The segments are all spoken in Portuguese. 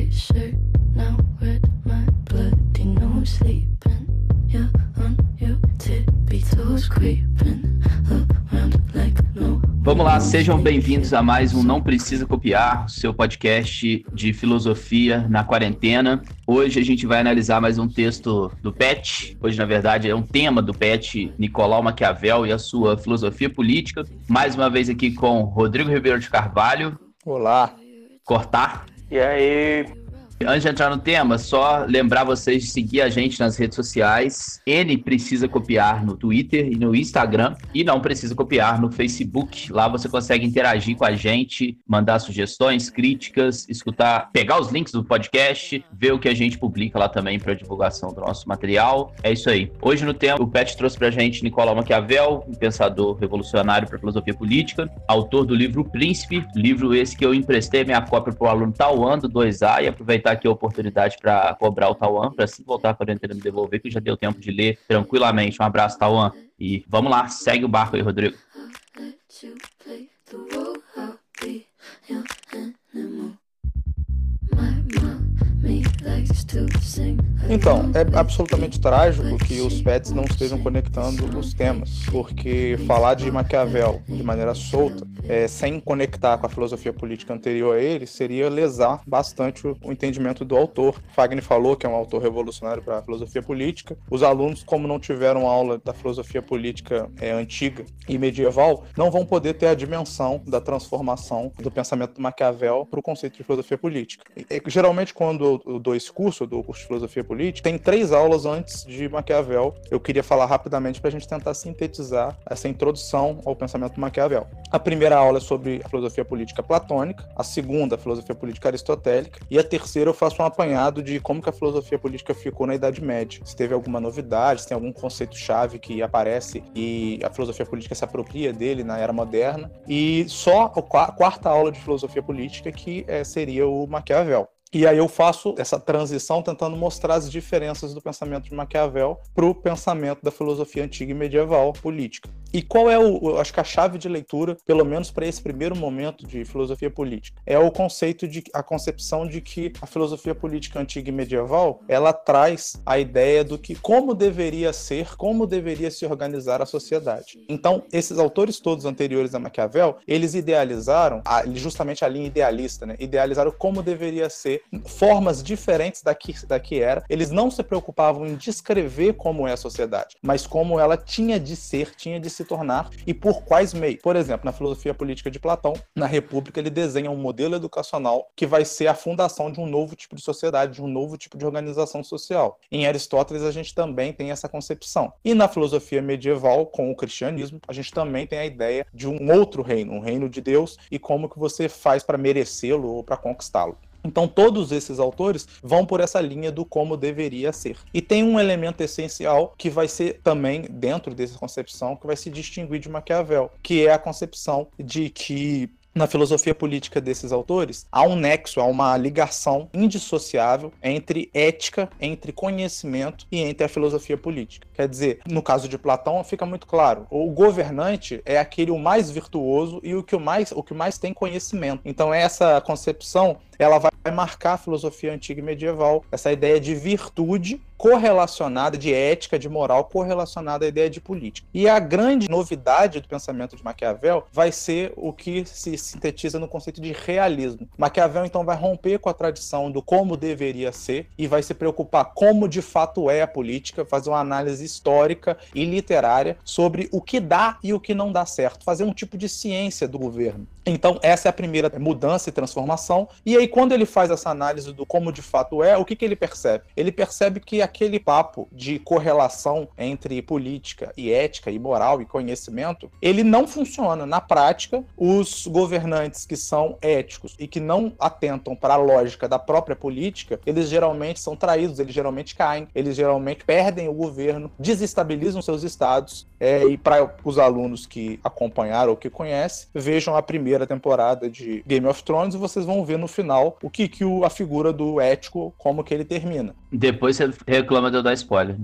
white shirt, now red, my bloody nose sleeping. You're on your tippy toes, creeping around like no. Vamos lá, sejam bem-vindos a mais um Não Precisa Copiar, seu podcast de filosofia na quarentena. Hoje a gente vai analisar mais um texto do Pet. Hoje, na verdade, é um tema do Pet, Nicolau Maquiavel e a sua filosofia política. Mais uma vez aqui com Rodrigo Ribeiro de Carvalho. Olá. Cortar. E aí, Antes de entrar no tema, só lembrar vocês de seguir a gente nas redes sociais. N precisa copiar no Twitter e no Instagram e não precisa copiar no Facebook. Lá você consegue interagir com a gente, mandar sugestões, críticas, escutar, pegar os links do podcast, ver o que a gente publica lá também para divulgação do nosso material. É isso aí. Hoje no tema, o Pet trouxe pra gente Nicolau Maquiavel, um pensador revolucionário para filosofia política, autor do livro Príncipe, livro esse que eu emprestei minha cópia para o aluno Tauan do 2A e aproveitar aqui a oportunidade para cobrar o Tauan, para assim voltar a quarentena me devolver, que já deu tempo de ler tranquilamente. Um abraço, Tauan. E vamos lá, segue o barco aí, Rodrigo. Então, é absolutamente trágico que os pets não estejam conectando os temas, porque falar de Maquiavel de maneira solta, é, sem conectar com a filosofia política anterior a ele, seria lesar bastante o, o entendimento do autor. Fagner falou que é um autor revolucionário para a filosofia política. Os alunos, como não tiveram aula da filosofia política é, antiga e medieval, não vão poder ter a dimensão da transformação do pensamento do Maquiavel para o conceito de filosofia política. E, geralmente, quando eu dou esse curso, eu dou o curso de filosofia política, tem três aulas antes de Maquiavel. Eu queria falar rapidamente para a gente tentar sintetizar essa introdução ao pensamento do Maquiavel. A primeira aula é sobre a filosofia política platônica, a segunda, a filosofia política aristotélica, e a terceira eu faço um apanhado de como que a filosofia política ficou na Idade Média. Se teve alguma novidade, se tem algum conceito-chave que aparece e a filosofia política se apropria dele na Era Moderna. E só a quarta aula de filosofia política que é, seria o Maquiavel. E aí eu faço essa transição tentando mostrar as diferenças do pensamento de Maquiavel para o pensamento da filosofia antiga e medieval política. E qual é o, acho que a chave de leitura, pelo menos para esse primeiro momento de filosofia política, é o conceito de a concepção de que a filosofia política antiga e medieval, ela traz a ideia do que como deveria ser, como deveria se organizar a sociedade. Então, esses autores todos anteriores a Maquiavel, eles idealizaram, justamente a linha idealista, né? Idealizaram como deveria ser, formas diferentes da que, da que era. Eles não se preocupavam em descrever como é a sociedade, mas como ela tinha de ser, tinha de se tornar e por quais meios. Por exemplo, na filosofia política de Platão, na República, ele desenha um modelo educacional que vai ser a fundação de um novo tipo de sociedade, de um novo tipo de organização social. Em Aristóteles, a gente também tem essa concepção. E na filosofia medieval, com o cristianismo, a gente também tem a ideia de um outro reino, um reino de Deus, e como que você faz para merecê-lo ou para conquistá-lo. Então, todos esses autores vão por essa linha do como deveria ser. E tem um elemento essencial que vai ser também, dentro dessa concepção, que vai se distinguir de Maquiavel, que é a concepção de que na filosofia política desses autores, há um nexo, há uma ligação indissociável entre ética, entre conhecimento e entre a filosofia política. Quer dizer, no caso de Platão fica muito claro, o governante é aquele o mais virtuoso e o que mais, o que mais tem conhecimento. Então essa concepção, ela vai marcar a filosofia antiga e medieval, essa ideia de virtude correlacionada, de ética, de moral, correlacionada à ideia de política. E a grande novidade do pensamento de Maquiavel vai ser o que se sintetiza no conceito de realismo. Maquiavel, então, vai romper com a tradição do como deveria ser e vai se preocupar como de fato é a política, fazer uma análise histórica e literária sobre o que dá e o que não dá certo, fazer um tipo de ciência do governo. Então, essa é a primeira mudança e transformação. E aí, quando ele faz essa análise do como de fato é, o que, que ele percebe? Ele percebe que aquele papo de correlação entre política e ética e moral e conhecimento, ele não funciona. Na prática, os governantes que são éticos e que não atentam para a lógica da própria política, eles geralmente são traídos, eles geralmente caem, eles geralmente perdem o governo, desestabilizam seus estados. É, e para os alunos que acompanharam ou que conhecem, vejam a primeira temporada de Game of Thrones e vocês vão ver no final o que, que o, a figura do ético, como que ele termina. Depois você reclama de eu dar spoiler.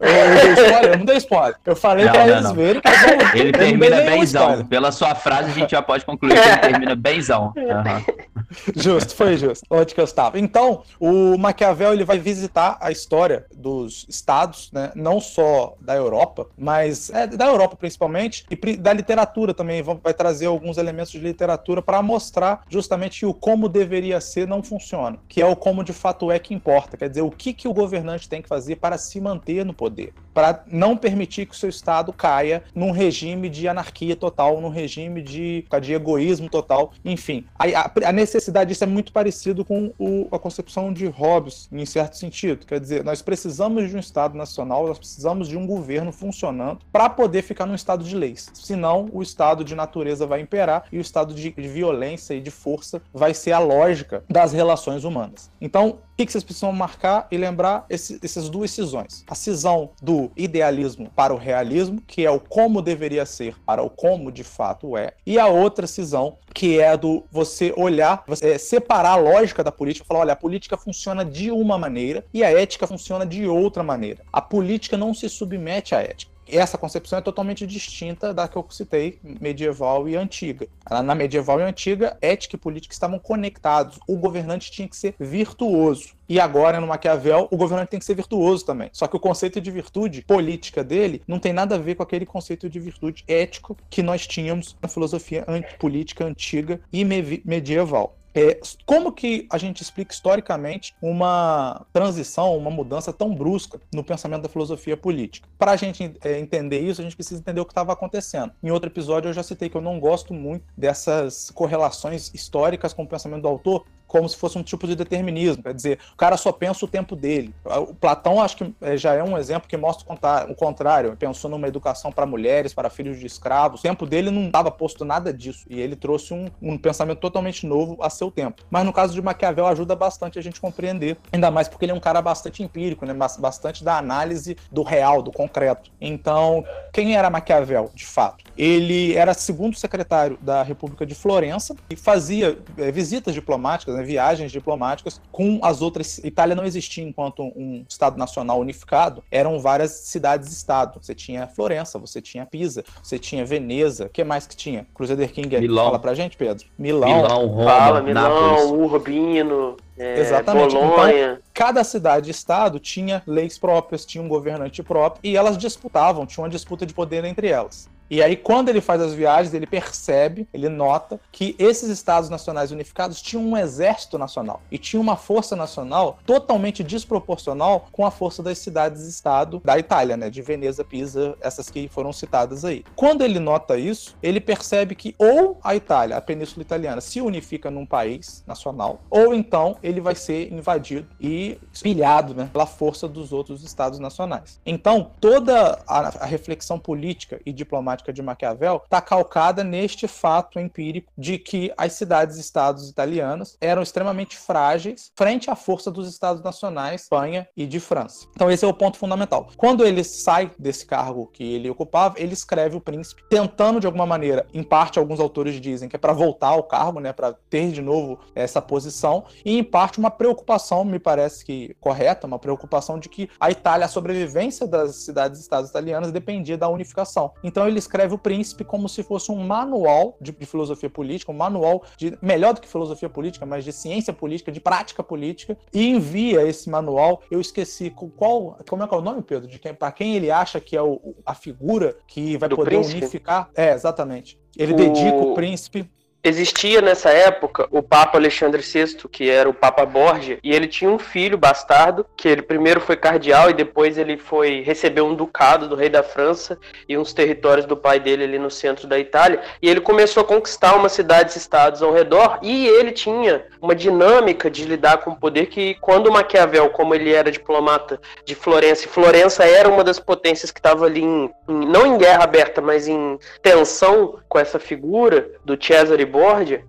Eu, spoiler, eu não dei spoiler. Eu falei não, pra não, eles não. verem que eu Ele termina benzão. Pela sua frase, a gente já pode concluir que ele termina benzão. Uhum. Justo, foi justo. Onde que eu estava. Então, o Maquiavel ele vai visitar a história dos estados, né? Não só da Europa, mas é, da Europa principalmente, e da literatura também. Vai trazer alguns elementos de literatura para mostrar justamente que o como deveria ser não funciona. Que é o como de fato é que importa. Quer dizer, o que, que o governante tem que fazer para se manter no poder. Para não permitir que o seu estado caia num regime de anarquia total, num regime de, de egoísmo total. Enfim, a, a, necessidade disso é muito parecido com o, a concepção de Hobbes, em certo sentido. Quer dizer, nós precisamos de um Estado nacional, nós precisamos de um governo funcionando para poder ficar num Estado de leis. Senão, o Estado de natureza vai imperar e o Estado de, de violência e de força vai ser a lógica das relações humanas. Então, o que, vocês precisam marcar e lembrar esse, essas duas cisões? A cisão do idealismo para o realismo, que é o como deveria ser para o como de fato é, e a outra cisão, que é do você olhar, você separar a lógica da política, falar, olha, a política funciona de uma maneira e a ética funciona de outra maneira. A política não se submete à ética essa concepção é totalmente distinta da que eu citei, medieval e antiga. Na medieval e antiga, ética e política estavam conectados. O governante tinha que ser virtuoso. E agora, no Maquiavel, o governante tem que ser virtuoso também. Só que o conceito de virtude política dele não tem nada a ver com aquele conceito de virtude ético que nós tínhamos na filosofia política antiga e medieval. É, como que a gente explica historicamente uma transição, uma mudança tão brusca no pensamento da filosofia política? Para a gente é, entender isso, a gente precisa entender o que estava acontecendo. Em outro episódio, eu já citei que eu não gosto muito dessas correlações históricas com o pensamento do autor, como se fosse um tipo de determinismo. Quer dizer, o cara só pensa o tempo dele. O Platão, acho que é, já é um exemplo que mostra o contrário. Pensou numa educação para mulheres, para filhos de escravos. O tempo dele não estava posto nada disso. E ele trouxe um, um pensamento totalmente novo a seu tempo. Mas no caso de Maquiavel, ajuda bastante a gente compreender. Ainda mais porque ele é um cara bastante empírico, né? bastante da análise do real, do concreto. Então, quem era Maquiavel, de fato? Ele era segundo secretário da República de Florença e fazia é, visitas diplomáticas, né? Viagens diplomáticas com as outras. Itália não existia enquanto um Estado nacional unificado, eram várias cidades-estado. Você tinha Florença, você tinha Pisa, você tinha Veneza, o que mais que tinha? Crusader King Milão. fala pra gente, Pedro? Milão. Milão, Roma, fala, Milão, Urbino. É, Exatamente. Bolonha. Então, cada cidade-estado tinha leis próprias, tinha um governante próprio, e elas disputavam, tinha uma disputa de poder entre elas. E aí, quando ele faz as viagens, ele percebe, ele nota que esses estados nacionais unificados tinham um exército nacional e tinha uma força nacional totalmente desproporcional com a força das cidades-estado da Itália, né? De Veneza, Pisa, essas que foram citadas aí. Quando ele nota isso, ele percebe que ou a Itália, a Península Italiana, se unifica num país nacional, ou então ele vai ser invadido e espilhado né, pela força dos outros estados nacionais. Então, toda a reflexão política e diplomática de Maquiavel está calcada neste fato empírico de que as cidades-estados italianas eram extremamente frágeis frente à força dos estados nacionais, Espanha e de França. Então esse é o ponto fundamental. Quando ele sai desse cargo que ele ocupava, ele escreve o Príncipe, tentando de alguma maneira, em parte alguns autores dizem que é para voltar ao cargo, né, para ter de novo essa posição, e em parte uma preocupação, me parece que correta, uma preocupação de que a Itália, a sobrevivência das cidades-estados italianas dependia da unificação. Então ele escreve o Príncipe como se fosse um manual de, de, filosofia política, um manual de melhor do que filosofia política, mas de ciência política, de prática política, e envia esse manual. Eu esqueci qual, como é que é o nome, Pedro, de quem, para quem ele acha que é o, a figura que vai do poder príncipe? unificar. É, exatamente. Ele o... dedica o príncipe Existia nessa época o Papa Alexandre VI, que era o Papa Borgia, e ele tinha um filho bastardo, que ele primeiro foi cardeal e depois ele foi receber um ducado do rei da França e uns territórios do pai dele ali no centro da Itália, e ele começou a conquistar umas cidades-estados ao redor, e ele tinha uma dinâmica de lidar com o poder que quando Maquiavel, como ele era diplomata de Florença, e Florença era uma das potências que estava ali em, em, não em guerra aberta, mas em tensão com essa figura do Cesare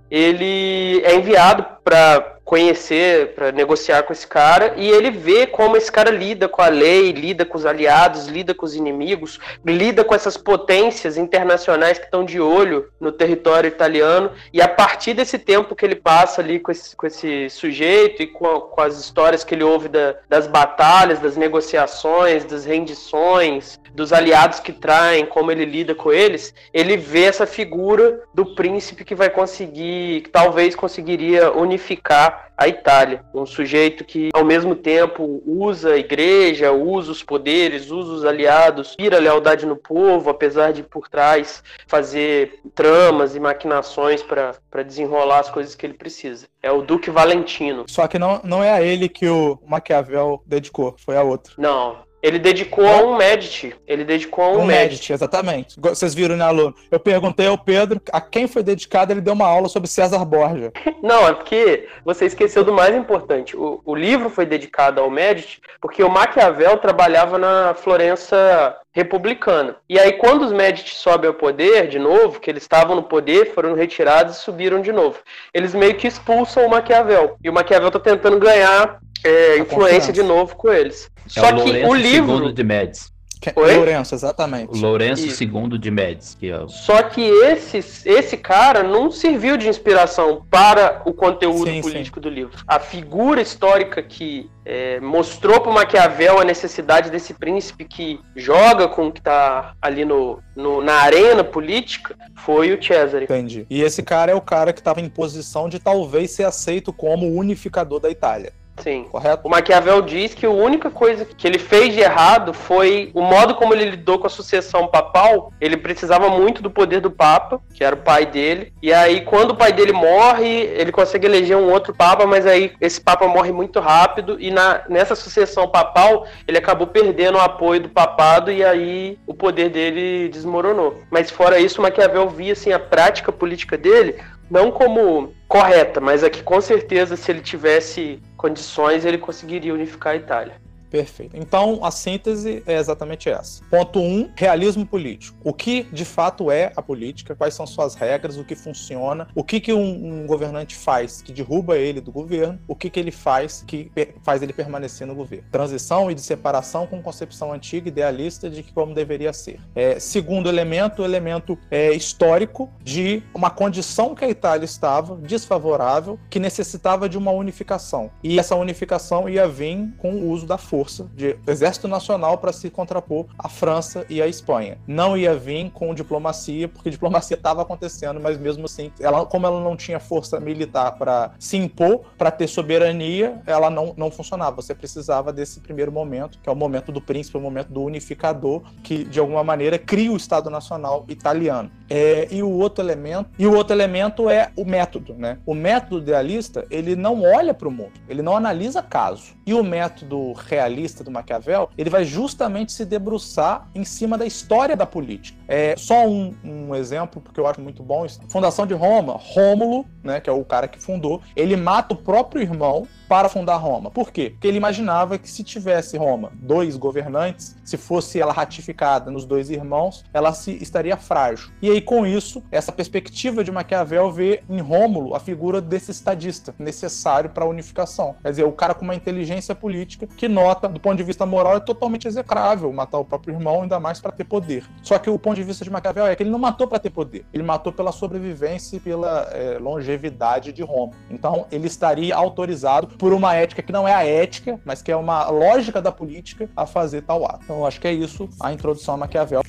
Ele é enviado para conhecer, para negociar com esse cara, e ele vê como esse cara lida com a lei, lida com os aliados, lida com os inimigos, lida com essas potências internacionais que estão de olho no território italiano, e a partir desse tempo que ele passa ali com esse, com esse sujeito e com, com as histórias que ele ouve da, das batalhas, das negociações, das rendições, dos aliados que traem, como ele lida com eles, ele vê essa figura do príncipe que vai conseguir, que talvez conseguiria unificar a Itália. Um sujeito que, ao mesmo tempo, usa a igreja, usa os poderes, usa os aliados, vira lealdade no povo, apesar de por trás fazer tramas e maquinações para desenrolar as coisas que ele precisa. É o Duque Valentino. Só que não, não é a ele que o Maquiavel dedicou, foi a outro. Não, ele dedicou a um Medici. Ele dedicou a um, um. Medici. Exatamente. Vocês viram, né, aluno? Eu perguntei ao Pedro a quem foi dedicado, ele deu uma aula sobre César Borgia. Não, é porque você esqueceu do mais importante. O, o livro foi dedicado ao Medici porque o Maquiavel trabalhava na Florença republicana. E aí, quando os Medici sobem ao poder de novo, que eles estavam no poder, foram retirados e subiram de novo. Eles meio que expulsam o Maquiavel. E o Maquiavel está tentando ganhar é, influência de novo com eles. É Só o que o livro de Médici. Oi? Lourenço, exatamente. O Lourenço II de Médici. Que é Só que esse, esse cara não serviu de inspiração para o conteúdo sim, político sim. do livro. A figura histórica que é, mostrou para Maquiavel a necessidade desse príncipe que joga com o que está ali no, no, na arena política foi o Cesare. Entendi. E esse cara é o cara que estava em posição de talvez ser aceito como unificador da Itália. Sim. Correto? O Maquiavel diz que a única coisa que ele fez de errado foi o modo como ele lidou com a sucessão papal. Ele precisava muito do poder do Papa, que era o pai dele. E aí, quando o pai dele morre, ele consegue eleger um outro Papa, mas aí esse Papa morre muito rápido. E na, nessa sucessão papal, ele acabou perdendo o apoio do papado e aí o poder dele desmoronou. Mas fora isso, o Maquiavel via assim, a prática política dele não como correta, mas é que com certeza se ele tivesse condições ele conseguiria unificar a Itália. Perfeito. Então, a síntese é exatamente essa. Ponto 1, um, realismo político. O que de fato é a política, quais são suas regras, o que funciona, o que, que um, um governante faz que derruba ele do governo, o que, que ele faz que faz ele permanecer no governo. Transição e de separação com concepção antiga, idealista de que como deveria ser. É, segundo elemento, o elemento é, histórico de uma condição que a Itália estava desfavorável, que necessitava de uma unificação. E essa unificação ia vir com o uso da força força de exército nacional para se contrapor à França e à Espanha. Não ia vir com diplomacia, porque diplomacia estava acontecendo, mas mesmo assim, ela, como ela não tinha força militar para se impor, para ter soberania, ela não, não funcionava. Você precisava desse primeiro momento, que é o momento do príncipe, o momento do unificador, que de alguma maneira cria o Estado Nacional italiano. É, e o outro elemento, e o outro elemento é o método, né? O método idealista, ele não olha para o mundo, ele não analisa caso. E o método realista do Maquiavel, ele vai justamente se debruçar em cima da história da política. É só um, um exemplo, porque eu acho muito bom. Fundação de Roma, Rômulo, né, que é o cara que fundou, ele mata o próprio irmão para fundar Roma. Por quê? Porque ele imaginava que se tivesse Roma dois governantes, se fosse ela ratificada nos dois irmãos, ela se estaria frágil. E aí com isso, essa perspectiva de Maquiavel vê em Rômulo a figura desse estadista necessário para a unificação. Quer dizer, o cara com uma inteligência política que nota, do ponto de vista moral, é totalmente execrável matar o próprio irmão, ainda mais para ter poder. Só que o ponto de vista de Maquiavel é que ele não matou para ter poder, ele matou pela sobrevivência e pela é, longevidade de Roma. Então, ele estaria autorizado por uma ética que não é a ética, mas que é uma lógica da política a fazer tal ato. Então, acho que é isso a introdução a Maquiavel.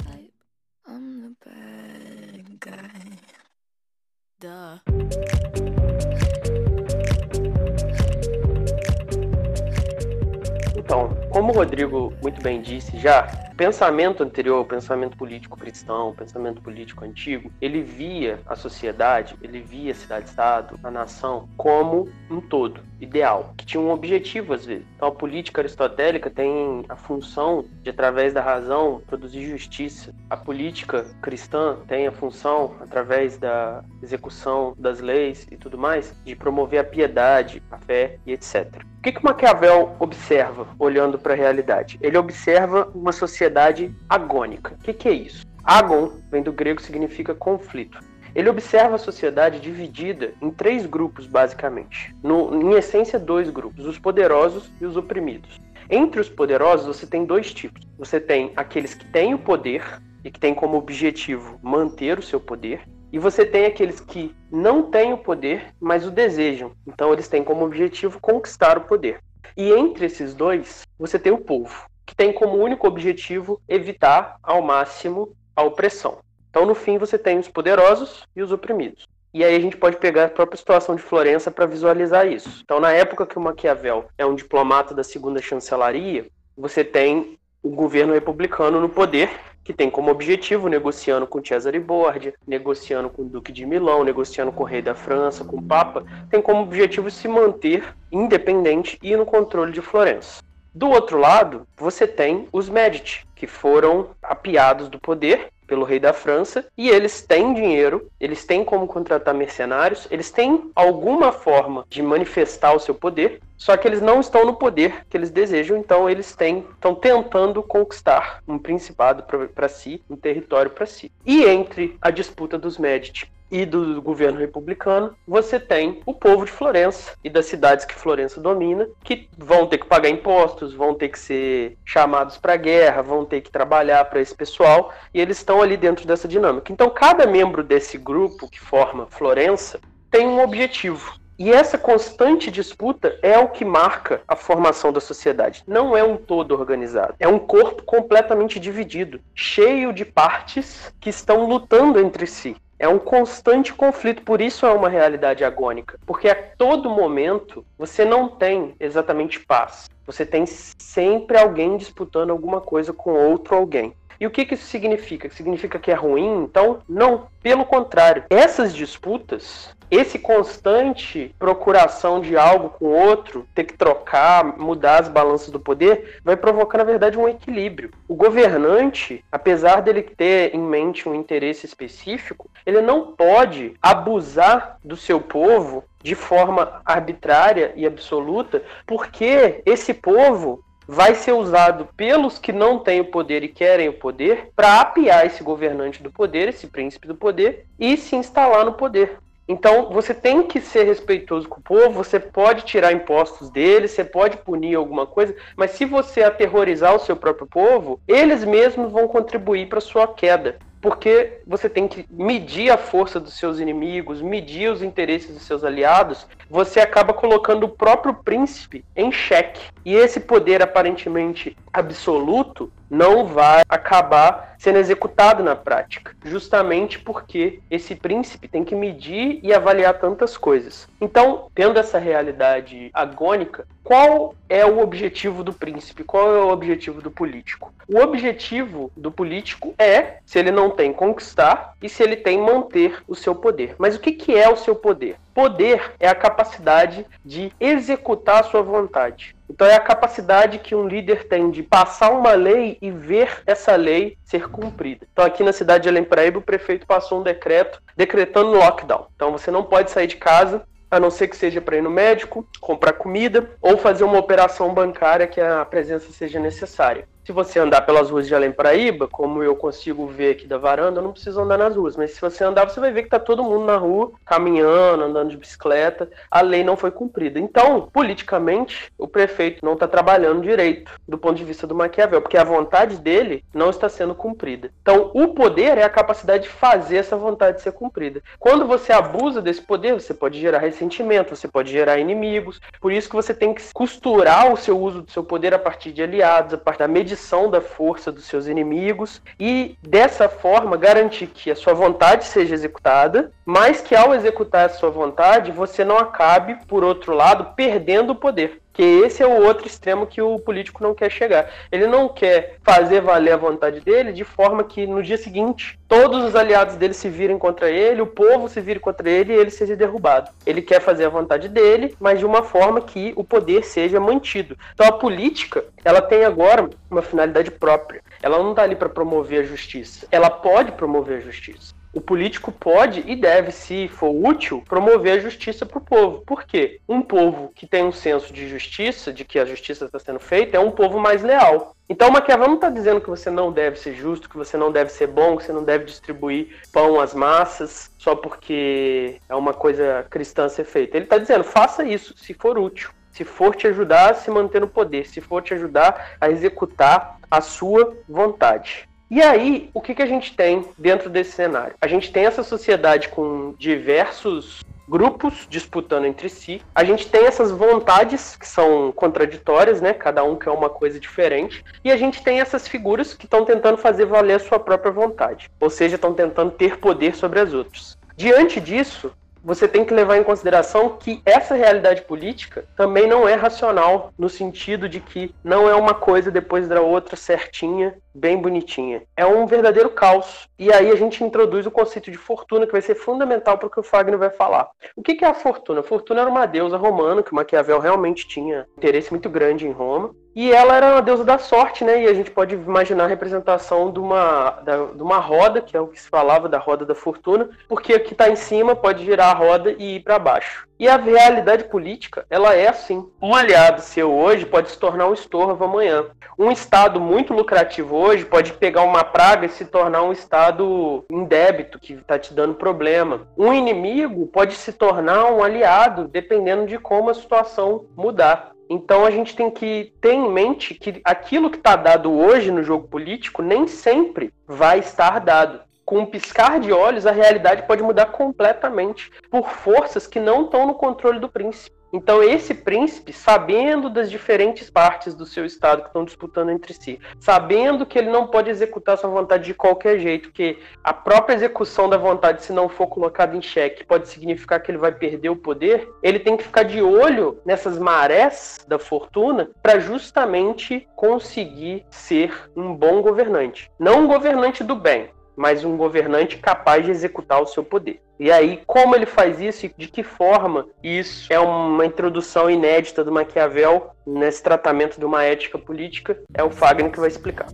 走 como o Rodrigo muito bem disse já, pensamento anterior, o pensamento político cristão, o pensamento político antigo, ele via a sociedade, ele via a cidade-estado, a nação, como um todo, ideal, que tinha um objetivo às vezes. Então a política aristotélica tem a função de, através da razão, produzir justiça. A política cristã tem a função, através da execução das leis e tudo mais, de promover a piedade, a fé e etc. O que, que Maquiavel observa olhando para a realidade? Ele observa uma sociedade agônica. O que, que é isso? Agon vem do grego significa conflito. ele observa a sociedade dividida em três grupos, basicamente. No, em essência, dois grupos: os poderosos e os oprimidos. Entre os poderosos, você tem dois tipos. Você tem aqueles que têm o poder e que têm como objetivo manter o seu poder, e você tem aqueles que não têm o poder, mas o desejam. Então, eles têm como objetivo conquistar o poder. E entre esses dois, você tem o povo, que tem como único objetivo evitar ao máximo a opressão. Então, no fim, você tem os poderosos e os oprimidos. E aí a gente pode pegar a própria situação de Florença para visualizar isso. Então, na época que o Maquiavel é um diplomata da segunda chancelaria, você tem o governo republicano no poder, que tem como objetivo, negociando com Cesare Borgia, negociando com o Duque de Milão, negociando com o rei da França, com o Papa, tem como objetivo se manter independente e no controle de Florença. Do outro lado, você tem os Medici, que foram apiados do poder pelo rei da França, e eles têm dinheiro, eles têm como contratar mercenários, eles têm alguma forma de manifestar o seu poder, só que eles não estão no poder que eles desejam, então eles têm, estão tentando conquistar um principado para si, um território para si. E entre a disputa dos Medici e do governo republicano, você tem o povo de Florença e das cidades que Florença domina, que vão ter que pagar impostos, vão ter que ser chamados para guerra, vão ter que trabalhar para esse pessoal, e eles estão ali dentro dessa dinâmica. Então, cada membro desse grupo que forma Florença tem um objetivo. E essa constante disputa é o que marca a formação da sociedade. Não é um todo organizado. É um corpo completamente dividido, cheio de partes que estão lutando entre si. É um constante conflito, por isso é uma realidade agônica. Porque a todo momento você não tem exatamente paz. Você tem sempre alguém disputando alguma coisa com outro alguém. E o que, que isso significa? Significa que é ruim? Então, não. Pelo contrário, essas disputas esse constante procuração de algo com outro, ter que trocar, mudar as balanças do poder, vai provocar, na verdade, um equilíbrio. O governante, apesar dele ter em mente um interesse específico, ele não pode abusar do seu povo de forma arbitrária e absoluta, porque esse povo vai ser usado pelos que não têm o poder e querem o poder para apiar esse governante do poder, esse príncipe do poder, e se instalar no poder. Então, você tem que ser respeitoso com o povo, você pode tirar impostos deles, você pode punir alguma coisa, mas se você aterrorizar o seu próprio povo, eles mesmos vão contribuir para sua queda porque você tem que medir a força dos seus inimigos, medir os interesses dos seus aliados, você acaba colocando o próprio príncipe em xeque. E esse poder aparentemente absoluto não vai acabar sendo executado na prática, justamente porque esse príncipe tem que medir e avaliar tantas coisas. Então, tendo essa realidade agônica, qual é o objetivo do príncipe? Qual é o objetivo do político? O objetivo do político é, se ele não tem conquistar e se ele tem manter o seu poder. Mas o que, é o seu poder? Poder é a capacidade de executar a sua vontade. Então é a capacidade que um líder tem de passar uma lei e ver essa lei ser cumprida. Então aqui na cidade de Além o prefeito passou um decreto decretando lockdown. Então você não pode sair de casa a não ser que seja para ir no médico, comprar comida ou fazer uma operação bancária que a presença seja necessária. Se você andar pelas ruas de Além Paraíba, como eu consigo ver aqui da varanda, eu não preciso andar nas ruas. Mas se você andar, você vai ver que tá todo mundo na rua, caminhando, andando de bicicleta. A lei não foi cumprida. Então, politicamente, o prefeito não está trabalhando direito do ponto de vista do Maquiavel, porque a vontade dele não está sendo cumprida. Então, o poder é a capacidade de fazer essa vontade ser cumprida. Quando você abusa desse poder, você pode gerar ressentimento, você pode gerar inimigos. Por isso que você tem que costurar o seu uso do seu poder a partir de aliados, a partir da medição da força dos seus inimigos e dessa forma garantir que a sua vontade seja executada, mas que ao executar a sua vontade você não acabe, por outro lado, perdendo o poder. Que esse é o outro extremo que o político não quer chegar. Ele não quer fazer valer a vontade dele de forma que no dia seguinte todos os aliados dele se virem contra ele, o povo se vire contra ele e ele seja derrubado. Ele quer fazer a vontade dele, mas de uma forma que o poder seja mantido. Então a política, ela tem agora uma finalidade própria. Ela não está ali para promover a justiça. Ela pode promover a justiça o político pode e deve, se for útil, promover a justiça para o povo. Por quê? Um povo que tem um senso de justiça, de que a justiça está sendo feita, é um povo mais leal. Então, Maquiavel não está dizendo que você não deve ser justo, que você não deve ser bom, que você não deve distribuir pão às massas só porque é uma coisa cristã ser feita. Ele está dizendo, faça isso, se for útil se for te ajudar a se manter no poder, se for te ajudar a executar a sua vontade. E aí, o que, que a gente tem dentro desse cenário? A gente tem essa sociedade com diversos grupos disputando entre si. A gente tem essas vontades que são contraditórias, né? Cada um quer uma coisa diferente. E a gente tem essas figuras que estão tentando fazer valer a sua própria vontade. Ou seja, estão tentando ter poder sobre as outras. Diante disso, você tem que levar em consideração que essa realidade política também não é racional, no sentido de que não é uma coisa depois da outra certinha, bem bonitinha. É um verdadeiro caos. E aí a gente introduz o conceito de fortuna, que vai ser fundamental para o que o Fagner vai falar. O que é a fortuna? A fortuna era uma deusa romana, que Maquiavel realmente tinha interesse muito grande em Roma. E ela era uma deusa da sorte, né? E a gente pode imaginar a representação de uma, da, de uma roda, que é o que se falava da roda da fortuna, porque o que está em cima pode girar a roda e ir para baixo. E a realidade política, ela é assim. Um aliado seu hoje pode se tornar um estorvo amanhã. Um estado muito lucrativo hoje pode pegar uma praga e se tornar um estado em débito, que está te dando problema. Um inimigo pode se tornar um aliado, dependendo de como a situação mudar. Então a gente tem que ter em mente que aquilo que está dado hoje no jogo político nem sempre vai estar dado. Com um piscar de olhos, a realidade pode mudar completamente por forças que não estão no controle do príncipe. Então, esse príncipe, sabendo das diferentes partes do seu estado que estão disputando entre si, sabendo que ele não pode executar sua vontade de qualquer jeito, que a própria execução da vontade, se não for colocada em xeque, pode significar que ele vai perder o poder, ele tem que ficar de olho nessas marés da fortuna para justamente conseguir ser um bom governante. Não um governante do bem, mas um governante capaz de executar o seu poder. E aí, como ele faz isso e de que forma isso é uma introdução inédita do Maquiavel nesse tratamento de uma ética política, é o Fagner que vai explicar.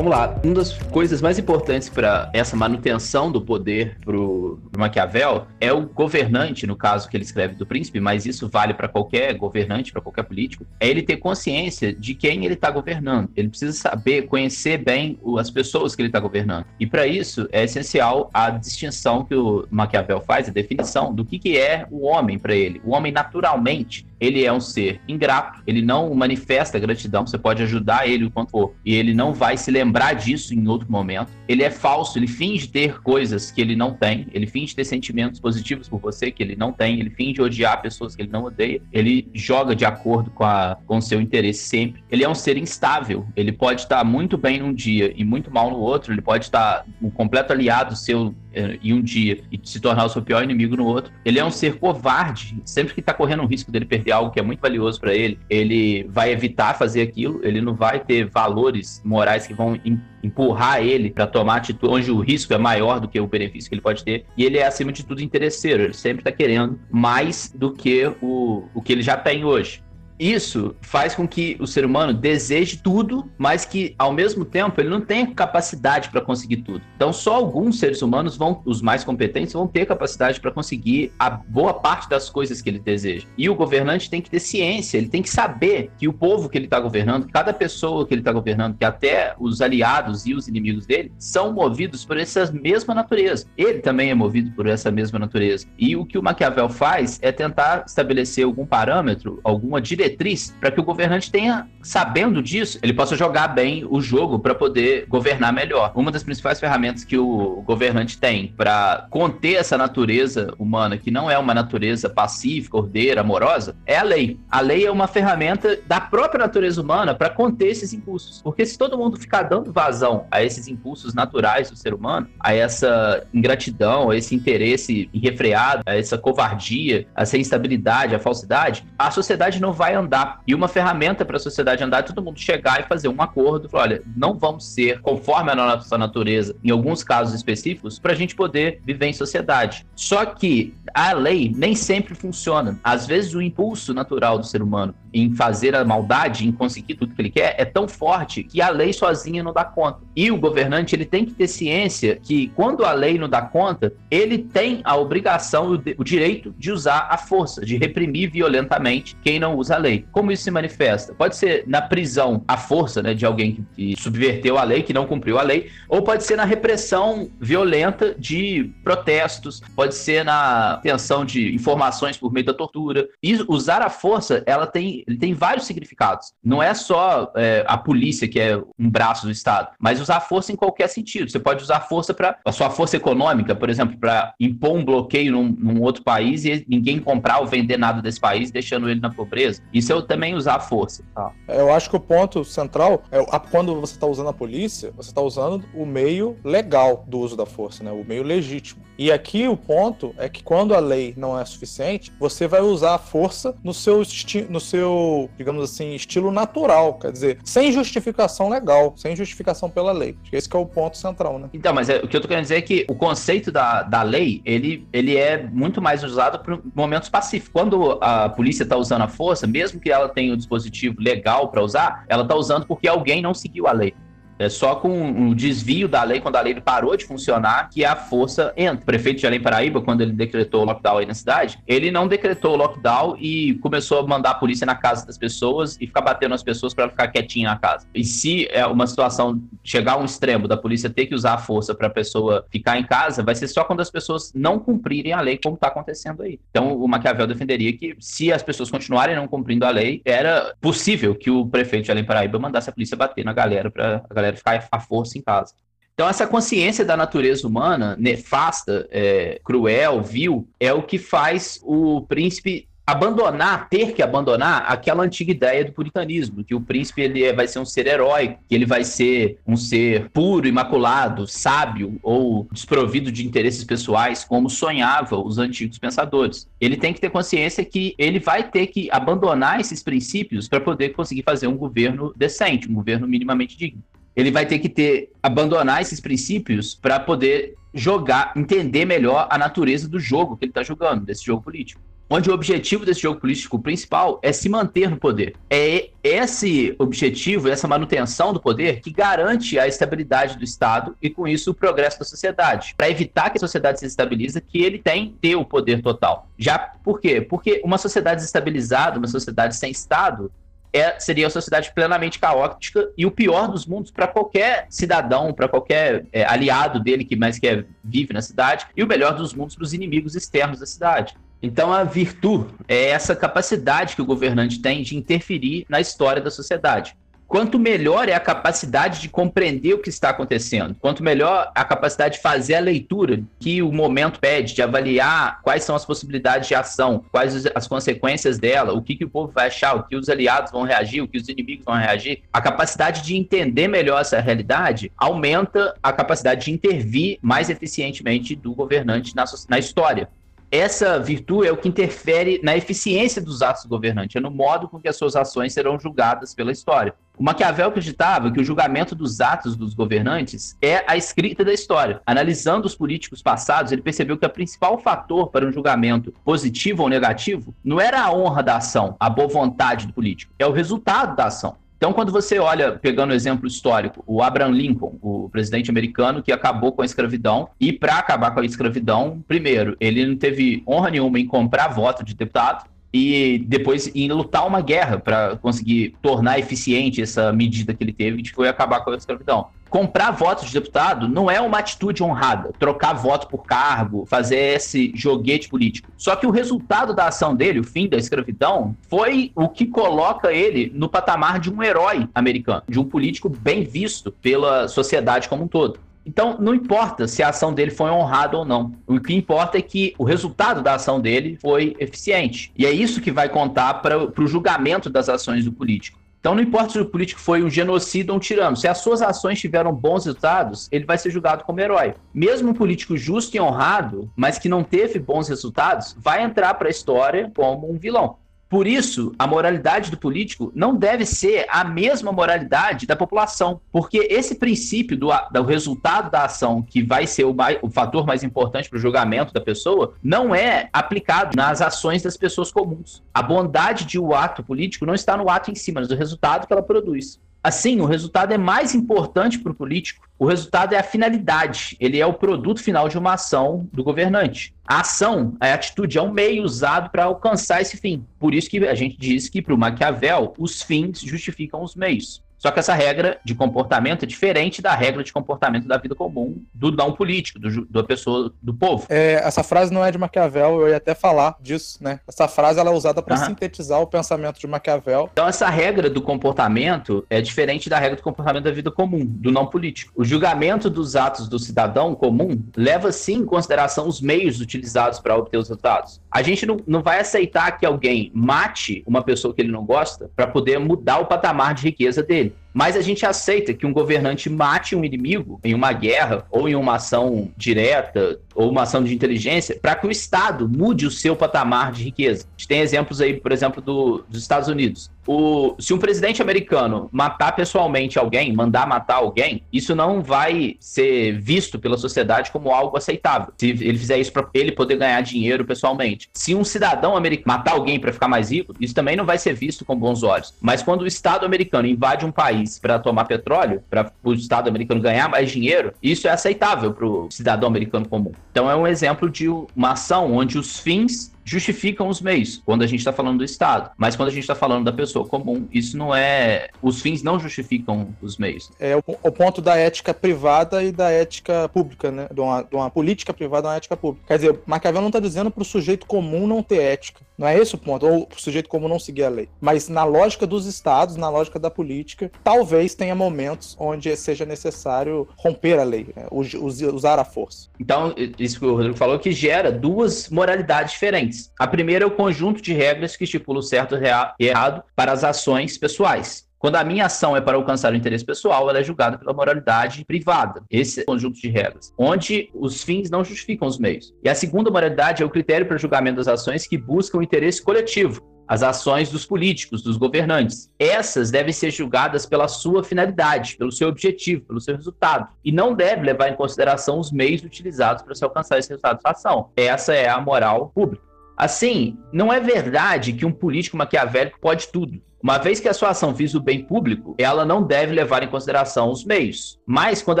vamos lá. Uma das coisas mais importantes para essa manutenção do poder pro, pro Maquiavel é o governante, no caso que ele escreve do príncipe, mas isso vale para qualquer governante, para qualquer político, é ele ter consciência de quem ele está governando. Ele precisa saber, conhecer bem as pessoas que ele está governando. E para isso é essencial a distinção que o Maquiavel faz, a definição do que, que é o homem para ele. O homem naturalmente ele é um ser ingrato, ele não manifesta gratidão, você pode ajudar ele o quanto for, e ele não vai se lembrar disso em outro momento. Ele é falso, ele finge ter coisas que ele não tem, ele finge ter sentimentos positivos por você que ele não tem, ele finge odiar pessoas que ele não odeia, ele joga de acordo com, a, com o seu interesse sempre. Ele é um ser instável, ele pode estar muito bem num dia e muito mal no outro, ele pode estar um completo aliado seu em um dia e se tornar o seu pior inimigo no outro. Ele é um ser covarde, sempre que está correndo o risco dele perder algo que é muito valioso para ele, ele vai evitar fazer aquilo, ele não vai ter valores morais que vão empurrar ele para tomar atitude onde o risco é maior do que o benefício que ele pode ter. E ele é, acima de tudo, interesseiro, ele sempre está querendo mais do que o, o que ele já tem hoje. Isso faz com que o ser humano deseje tudo, mas que ao mesmo tempo ele não tenha capacidade para conseguir tudo. Então, só alguns seres humanos vão, os mais competentes, vão ter capacidade para conseguir a boa parte das coisas que ele deseja. E o governante tem que ter ciência, ele tem que saber que o povo que ele está governando, cada pessoa que ele está governando, que até os aliados e os inimigos dele, são movidos por essa mesma natureza. Ele também é movido por essa mesma natureza. E o que o Maquiavel faz é tentar estabelecer algum parâmetro, alguma diretriz diretriz para que o governante tenha, sabendo disso, ele possa jogar bem o jogo para poder governar melhor. Uma das principais ferramentas que o governante tem para conter essa natureza humana, que não é uma natureza pacífica, ordeira, amorosa, é a lei. A lei é uma ferramenta da própria natureza humana para conter esses impulsos. Porque se todo mundo ficar dando vazão a esses impulsos naturais do ser humano, a essa ingratidão, a esse interesse irrefreado, a essa covardia, a essa instabilidade, a falsidade, a sociedade não vai andar. E uma ferramenta para a sociedade andar é todo mundo chegar e fazer um acordo, falar, olha, não vamos ser conforme a nossa natureza, em alguns casos específicos, para a gente poder viver em sociedade. Só que a lei nem sempre funciona. Às vezes o impulso natural do ser humano em fazer a maldade, em conseguir tudo que ele quer, é tão forte que a lei sozinha não dá conta. E o governante ele tem que ter ciência que quando a lei não dá conta, ele tem a obrigação, o direito de usar a força, de reprimir violentamente quem não usa a lei. Como isso se manifesta? Pode ser na prisão à força né, de alguém que subverteu a lei, que não cumpriu a lei, ou pode ser na repressão violenta de protestos, pode ser na tensão de informações por meio da tortura. E usar a força, ela tem, tem vários significados. Não é só é, a polícia que é um braço do Estado, mas usar força em qualquer sentido. Você pode usar força para a sua força econômica, por exemplo, para impor um bloqueio num, num, outro país e ninguém comprar ou vender nada desse país, deixando ele na pobreza. Isso é também usar a força. Tá? Eu acho que o ponto central é quando você está usando a polícia, você está usando o meio legal do uso da força, né? o meio legítimo. E aqui o ponto é que quando a lei não é suficiente, você vai usar a força no seu, no seu digamos assim, estilo natural, quer dizer, sem justificação legal, sem justificação pela lei. Acho que esse que é o ponto central, né? Então, mas é, o que eu tô querendo dizer é que o conceito da, da lei, ele, ele é muito mais usado para momentos pacíficos. Quando a polícia está usando a força, mesmo que ela tenha um dispositivo legal para usar, ela está usando porque alguém não seguiu a lei. É só com um desvio da lei, quando a lei parou de funcionar, que a força entra. O prefeito de Além Paraíba, quando ele decretou o lockdown aí na cidade, ele não decretou o lockdown e começou a mandar a polícia na casa das pessoas e ficar batendo as pessoas para ficar quietinha na casa. E se é uma situação chegar a um extremo da polícia ter que usar a força para a pessoa ficar em casa, vai ser só quando as pessoas não cumprirem a lei, como está acontecendo aí. Então, o Maquiavel defenderia que se as pessoas continuarem não cumprindo a lei, era possível que o prefeito de Além Paraíba mandasse a polícia bater na galera para a galera ficar à força em casa. Então, essa consciência da natureza humana, nefasta, é, cruel, vil, é o que faz o príncipe abandonar, ter que abandonar aquela antiga ideia do puritanismo, que o príncipe ele é, vai ser um ser heróico, que ele vai ser um ser puro, imaculado, sábio ou desprovido de interesses pessoais, como sonhavam os antigos pensadores. Ele tem que ter consciência que ele vai ter que abandonar esses princípios para poder conseguir fazer um governo decente, um governo minimamente digno ele vai ter que ter abandonar esses princípios para poder jogar, entender melhor a natureza do jogo que ele está jogando, desse jogo político. Onde o objetivo desse jogo político principal é se manter no poder. É esse objetivo, essa manutenção do poder que garante a estabilidade do Estado e, com isso, o progresso da sociedade. Para evitar que a sociedade se estabilize, que ele tem ter o poder total. Já por quê? Porque uma sociedade desestabilizada, uma sociedade sem Estado, é, seria uma sociedade plenamente caótica e o pior dos mundos para qualquer cidadão, para qualquer é, aliado dele que mais quer vive na cidade, e o melhor dos mundos para os inimigos externos da cidade. Então a virtude é essa capacidade que o governante tem de interferir na história da sociedade quanto melhor é a capacidade de compreender o que está acontecendo, quanto melhor a capacidade de fazer a leitura que o momento pede, de avaliar quais são as possibilidades de ação, quais as consequências dela, o que, que o povo vai achar, o que os aliados vão reagir, o que os inimigos vão reagir, a capacidade de entender melhor essa realidade aumenta a capacidade de intervir mais eficientemente do governante na, na história essa virtude é o que interfere na eficiência dos atos do governante, é no modo com que as suas ações serão julgadas pela história. O Maquiavel acreditava que o julgamento dos atos dos governantes é a escrita da história. Analisando os políticos passados, ele percebeu que o principal fator para um julgamento positivo ou negativo não era a honra da ação, a boa vontade do político, é o resultado da ação. Então, quando você olha, pegando o exemplo histórico, o Abraham Lincoln, o presidente americano que acabou com a escravidão, e para acabar com a escravidão, primeiro, ele não teve honra nenhuma em comprar voto de deputado, e depois em lutar uma guerra para conseguir tornar eficiente essa medida que ele teve, que foi acabar com a escravidão comprar votos de deputado não é uma atitude honrada, trocar voto por cargo, fazer esse joguete político. Só que o resultado da ação dele, o fim da escravidão, foi o que coloca ele no patamar de um herói americano, de um político bem visto pela sociedade como um todo. Então, não importa se a ação dele foi honrada ou não. O que importa é que o resultado da ação dele foi eficiente. E é isso que vai contar para o julgamento das ações do político. Então, não importa se o político foi um genocida ou um tirano, se as suas ações tiveram bons resultados, ele vai ser julgado como herói. Mesmo um político justo e honrado, mas que não teve bons resultados, vai entrar para a história como um vilão. Por isso, a moralidade do político não deve ser a mesma moralidade da população, porque esse princípio do, do resultado da ação, que vai ser o, o fator mais importante para o julgamento da pessoa, não é aplicado nas ações das pessoas comuns. A bondade de um ato político não está no ato em si, mas no resultado que ela produz. Assim, o resultado é mais importante para o político. O resultado é a finalidade, ele é o produto final de uma ação do governante. A ação, a atitude, é um meio usado para alcançar esse fim. Por isso que a gente diz que para o Maquiavel, os fins justificam os meios. Só que essa regra de comportamento é diferente da regra de comportamento da vida comum do não político, do, da pessoa, do povo. É, essa frase não é de Maquiavel, eu ia até falar disso, né? Essa frase ela é usada para uhum. sintetizar o pensamento de Maquiavel. Então essa regra do comportamento é diferente da regra do comportamento da vida comum, do não político. O julgamento dos atos do cidadão comum leva sim em consideração os meios utilizados para obter os resultados. A gente não, não vai aceitar que alguém mate uma pessoa que ele não gosta para poder mudar o patamar de riqueza dele. Mas a gente aceita que um governante mate um inimigo em uma guerra ou em uma ação direta ou uma ação de inteligência para que o Estado mude o seu patamar de riqueza. A gente tem exemplos aí, por exemplo, do, dos Estados Unidos. O, se um presidente americano matar pessoalmente alguém, mandar matar alguém, isso não vai ser visto pela sociedade como algo aceitável. Se ele fizer isso para ele poder ganhar dinheiro pessoalmente. Se um cidadão americano matar alguém para ficar mais rico, isso também não vai ser visto com bons olhos. Mas quando o Estado americano invade um país para tomar petróleo, para o Estado americano ganhar mais dinheiro, isso é aceitável para o cidadão americano comum. Então é um exemplo de uma ação onde os fins justificam os meios, quando a gente está falando do Estado. Mas quando a gente está falando da pessoa comum, isso não é. Os fins não justificam os meios. É o, o ponto da ética privada e da ética pública, né? De uma, de uma política privada e uma ética pública. Quer dizer, Maquiavel não está dizendo para o sujeito comum não ter ética. Não é esse o ponto. Ou o sujeito comum não seguir a lei. Mas na lógica dos Estados, na lógica da política, talvez tenha momentos onde seja necessário romper a lei, né? usar a força. Então, isso que o Rodrigo falou, que gera duas moralidades diferentes diferentes. A primeira é o conjunto de regras que estipula o certo e errado para as ações pessoais. Quando a minha ação é para alcançar o interesse pessoal, ela é julgada pela moralidade privada. Esse é conjunto de regras, onde os fins não justificam os meios. E a segunda moralidade é o critério para julgamento das ações que buscam o interesse coletivo, as ações dos políticos, dos governantes. Essas devem ser julgadas pela sua finalidade, pelo seu objetivo, pelo seu resultado, e não deve levar em consideração os meios utilizados para se alcançar esse resultado da ação. Essa é a moral pública. Assim, não é verdade que um político maquiavélico pode tudo. Uma vez que a sua ação visa o bem público, ela não deve levar em consideração os meios. Mas quando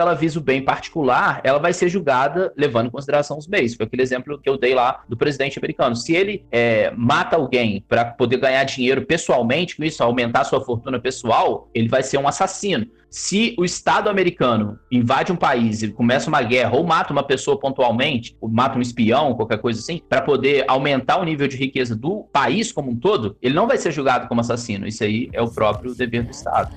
ela visa o bem particular, ela vai ser julgada levando em consideração os meios. Foi aquele exemplo que eu dei lá do presidente americano. Se ele é, mata alguém para poder ganhar dinheiro pessoalmente, com isso aumentar sua fortuna pessoal, ele vai ser um assassino. Se o Estado americano invade um país e começa uma guerra, ou mata uma pessoa pontualmente, ou mata um espião, qualquer coisa assim, para poder aumentar o nível de riqueza do país como um todo, ele não vai ser julgado como assassino. Isso aí é o próprio dever do Estado.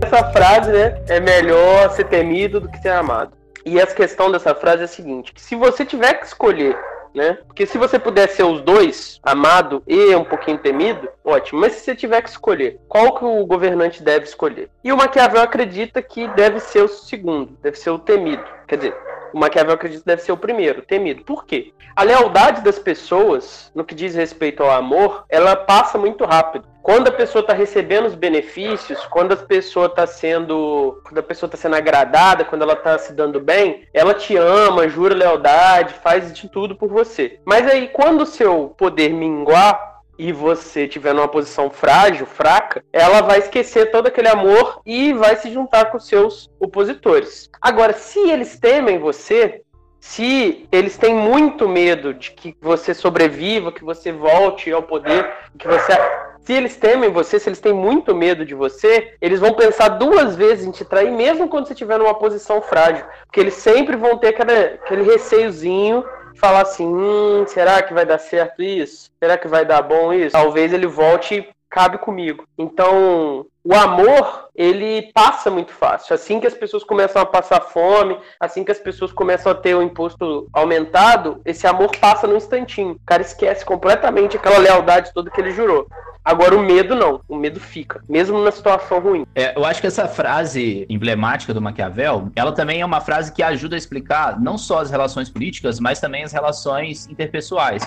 Essa frase, né, é melhor ser temido do que ser amado. E a questão dessa frase é a seguinte: se você tiver que escolher, né? Porque se você puder ser os dois, amado e um pouquinho temido, ótimo. Mas se você tiver que escolher, qual que o governante deve escolher? E o Maquiavel acredita que deve ser o segundo, deve ser o temido. Quer dizer, o Maquiavel acredita que deve ser o primeiro, temido. Por quê? A lealdade das pessoas, no que diz respeito ao amor, ela passa muito rápido. Quando a pessoa está recebendo os benefícios, quando a pessoa está sendo, quando a pessoa está sendo agradada, quando ela está se dando bem, ela te ama, jura lealdade, faz de tudo por você. Mas aí, quando o seu poder minguar, e você tiver numa posição frágil, fraca, ela vai esquecer todo aquele amor e vai se juntar com seus opositores. Agora, se eles temem você, se eles têm muito medo de que você sobreviva, que você volte ao poder, que você se eles temem você, se eles têm muito medo de você, eles vão pensar duas vezes em te trair, mesmo quando você estiver numa posição frágil. Porque eles sempre vão ter aquele, aquele receiozinho falar assim: hum, será que vai dar certo isso? Será que vai dar bom isso? Talvez ele volte cabe comigo. Então, o amor, ele passa muito fácil. Assim que as pessoas começam a passar fome, assim que as pessoas começam a ter o imposto aumentado, esse amor passa num instantinho. O cara esquece completamente aquela lealdade toda que ele jurou. Agora o medo não, o medo fica, mesmo na situação ruim. É, eu acho que essa frase emblemática do Maquiavel, ela também é uma frase que ajuda a explicar não só as relações políticas, mas também as relações interpessoais.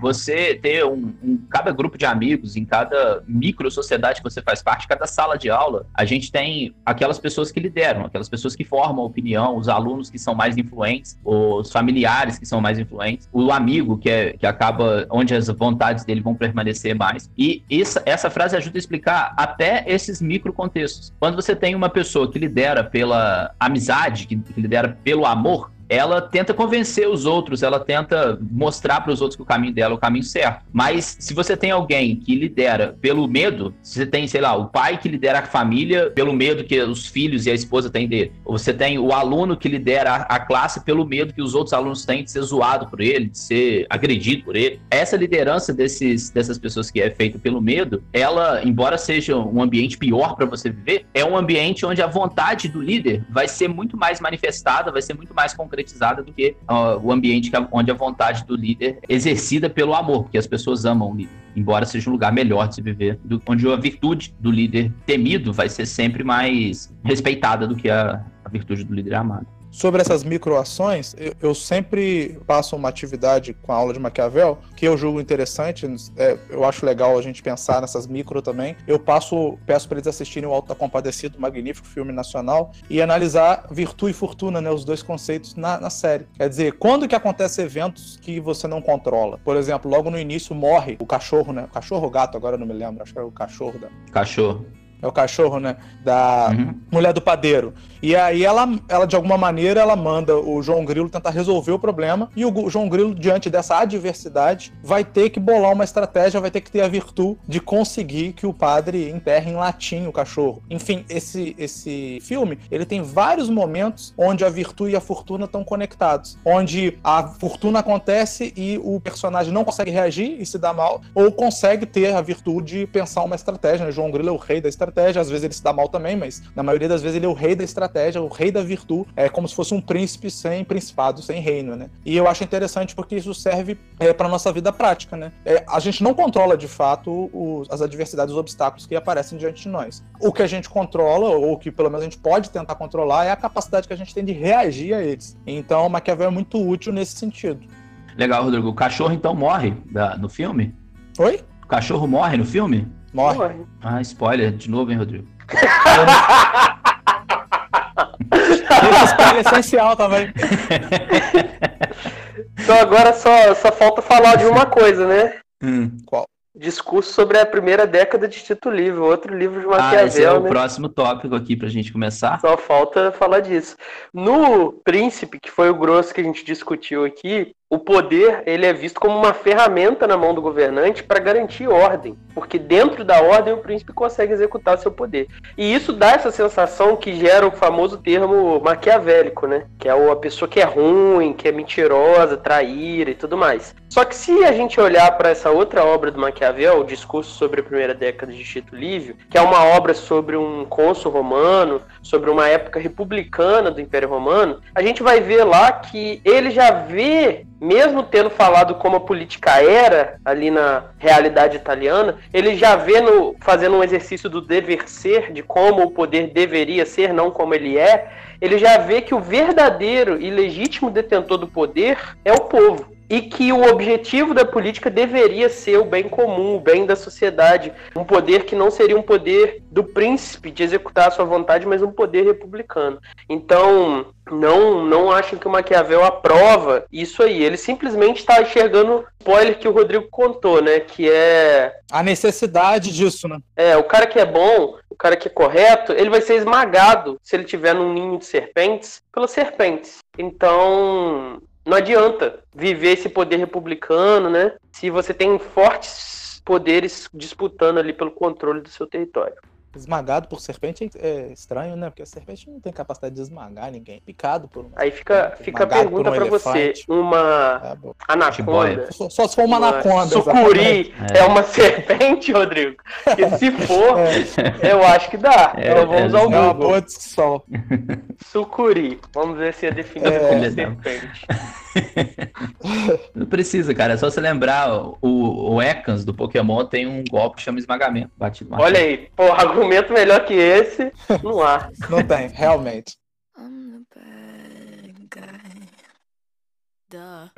Você ter um, um cada grupo de amigos, em cada micro sociedade que você faz parte, cada sala de aula, a gente tem aquelas pessoas que lideram, aquelas pessoas que formam a opinião, os alunos que são mais influentes, os familiares que são mais influentes, o amigo que, é, que acaba onde as vontades dele vão permanecer mais. E essa, essa frase ajuda a explicar até esses micro contextos. Quando você tem uma pessoa que lidera pela amizade, que, que lidera pelo amor, ela tenta convencer os outros, ela tenta mostrar para os outros que o caminho dela é o caminho certo. Mas se você tem alguém que lidera pelo medo, você tem, sei lá, o pai que lidera a família pelo medo que os filhos e a esposa têm dele, ou você tem o aluno que lidera a classe pelo medo que os outros alunos têm de ser zoado por ele, de ser agredido por ele. Essa liderança desses, dessas pessoas que é feita pelo medo, ela, embora seja um ambiente pior para você viver, é um ambiente onde a vontade do líder vai ser muito mais manifestada, vai ser muito mais concreta concretizada do que uh, o ambiente que, onde a vontade do líder é exercida pelo amor, porque as pessoas amam o líder, embora seja um lugar melhor de se viver, do, onde a virtude do líder temido vai ser sempre mais respeitada do que a, a virtude do líder amado sobre essas microações, eu, eu sempre passo uma atividade com a aula de Maquiavel que eu julgo interessante, é, eu acho legal a gente pensar nessas micro também. Eu passo, peço para eles assistirem o Alto da Compadecido, magnífico filme nacional, e analisar virtude e fortuna, né, os dois conceitos na, na série. Quer dizer, quando que acontecem eventos que você não controla? Por exemplo, logo no início morre o cachorro, né? O cachorro ou gato, agora eu não me lembro, acho que era o cachorro da. Cachorro. É o cachorro, né? Da uhum. mulher do padeiro. E aí ela, ela, de alguma maneira, ela manda o João Grilo tentar resolver o problema. E o João Grilo, diante dessa adversidade, vai ter que bolar uma estratégia, vai ter que ter a virtude de conseguir que o padre enterre em latim o cachorro. Enfim, esse, esse filme, ele tem vários momentos onde a virtude e a fortuna estão conectados. Onde a fortuna acontece e o personagem não consegue reagir e se dá mal, ou consegue ter a virtude de pensar uma estratégia. Né? João Grilo é o rei da estratégia, às vezes ele se dá mal também, mas na maioria das vezes ele é o rei da estratégia estratégia, o rei da virtude, é como se fosse um príncipe sem principado, sem reino, né? E eu acho interessante porque isso serve é, para nossa vida prática, né? É, a gente não controla de fato os, as adversidades, os obstáculos que aparecem diante de nós. O que a gente controla, ou que pelo menos a gente pode tentar controlar, é a capacidade que a gente tem de reagir a eles. Então, Maquiavel é muito útil nesse sentido. Legal, Rodrigo. O cachorro então morre da, no filme? Oi? O cachorro morre no filme? Morre. Ah, spoiler de novo, hein, Rodrigo? É essencial também. Então agora só, só falta falar de uma coisa, né? Hum, qual? Discurso sobre a primeira década de Tito Livre, outro livro de Maquiavel. Ah, esse é o né? próximo tópico aqui pra gente começar. Só falta falar disso. No Príncipe, que foi o grosso que a gente discutiu aqui, o poder ele é visto como uma ferramenta na mão do governante para garantir ordem, porque dentro da ordem o príncipe consegue executar seu poder. E isso dá essa sensação que gera o famoso termo maquiavélico, né? Que é a pessoa que é ruim, que é mentirosa, traíra e tudo mais. Só que se a gente olhar para essa outra obra do Maquiavel, o Discurso sobre a Primeira Década de Tito Livio, que é uma obra sobre um cônsul romano, sobre uma época republicana do Império Romano, a gente vai ver lá que ele já vê mesmo tendo falado como a política era ali na realidade italiana, ele já vê no, fazendo um exercício do dever ser, de como o poder deveria ser, não como ele é, ele já vê que o verdadeiro e legítimo detentor do poder é o povo e que o objetivo da política deveria ser o bem comum, o bem da sociedade, um poder que não seria um poder do príncipe de executar a sua vontade, mas um poder republicano. Então, não não acham que o Maquiavel aprova isso aí. Ele simplesmente está enxergando o spoiler que o Rodrigo contou, né? Que é. A necessidade disso, né? É, o cara que é bom, o cara que é correto, ele vai ser esmagado se ele tiver num ninho de serpentes pelas serpentes. Então, não adianta viver esse poder republicano, né? Se você tem fortes poderes disputando ali pelo controle do seu território. Esmagado por serpente é estranho, né? Porque a serpente não tem capacidade de esmagar ninguém. Picado por um. Aí fica, fica a pergunta um para você: uma é, anaconda. Só, só, se for uma, uma anaconda. Sucuri é. é. uma serpente, Rodrigo? E se for, é. eu acho que dá. É, então vamos ao Google. É uma boa discussão. Sucuri. Vamos ver se é definido como serpente. Não precisa, cara. É só você lembrar o, o, Ekans do Pokémon tem um golpe que chama esmagamento. Batido Olha aí, pô, argumento melhor que esse, não há. Não tem, realmente. I'm the bad guy. Duh.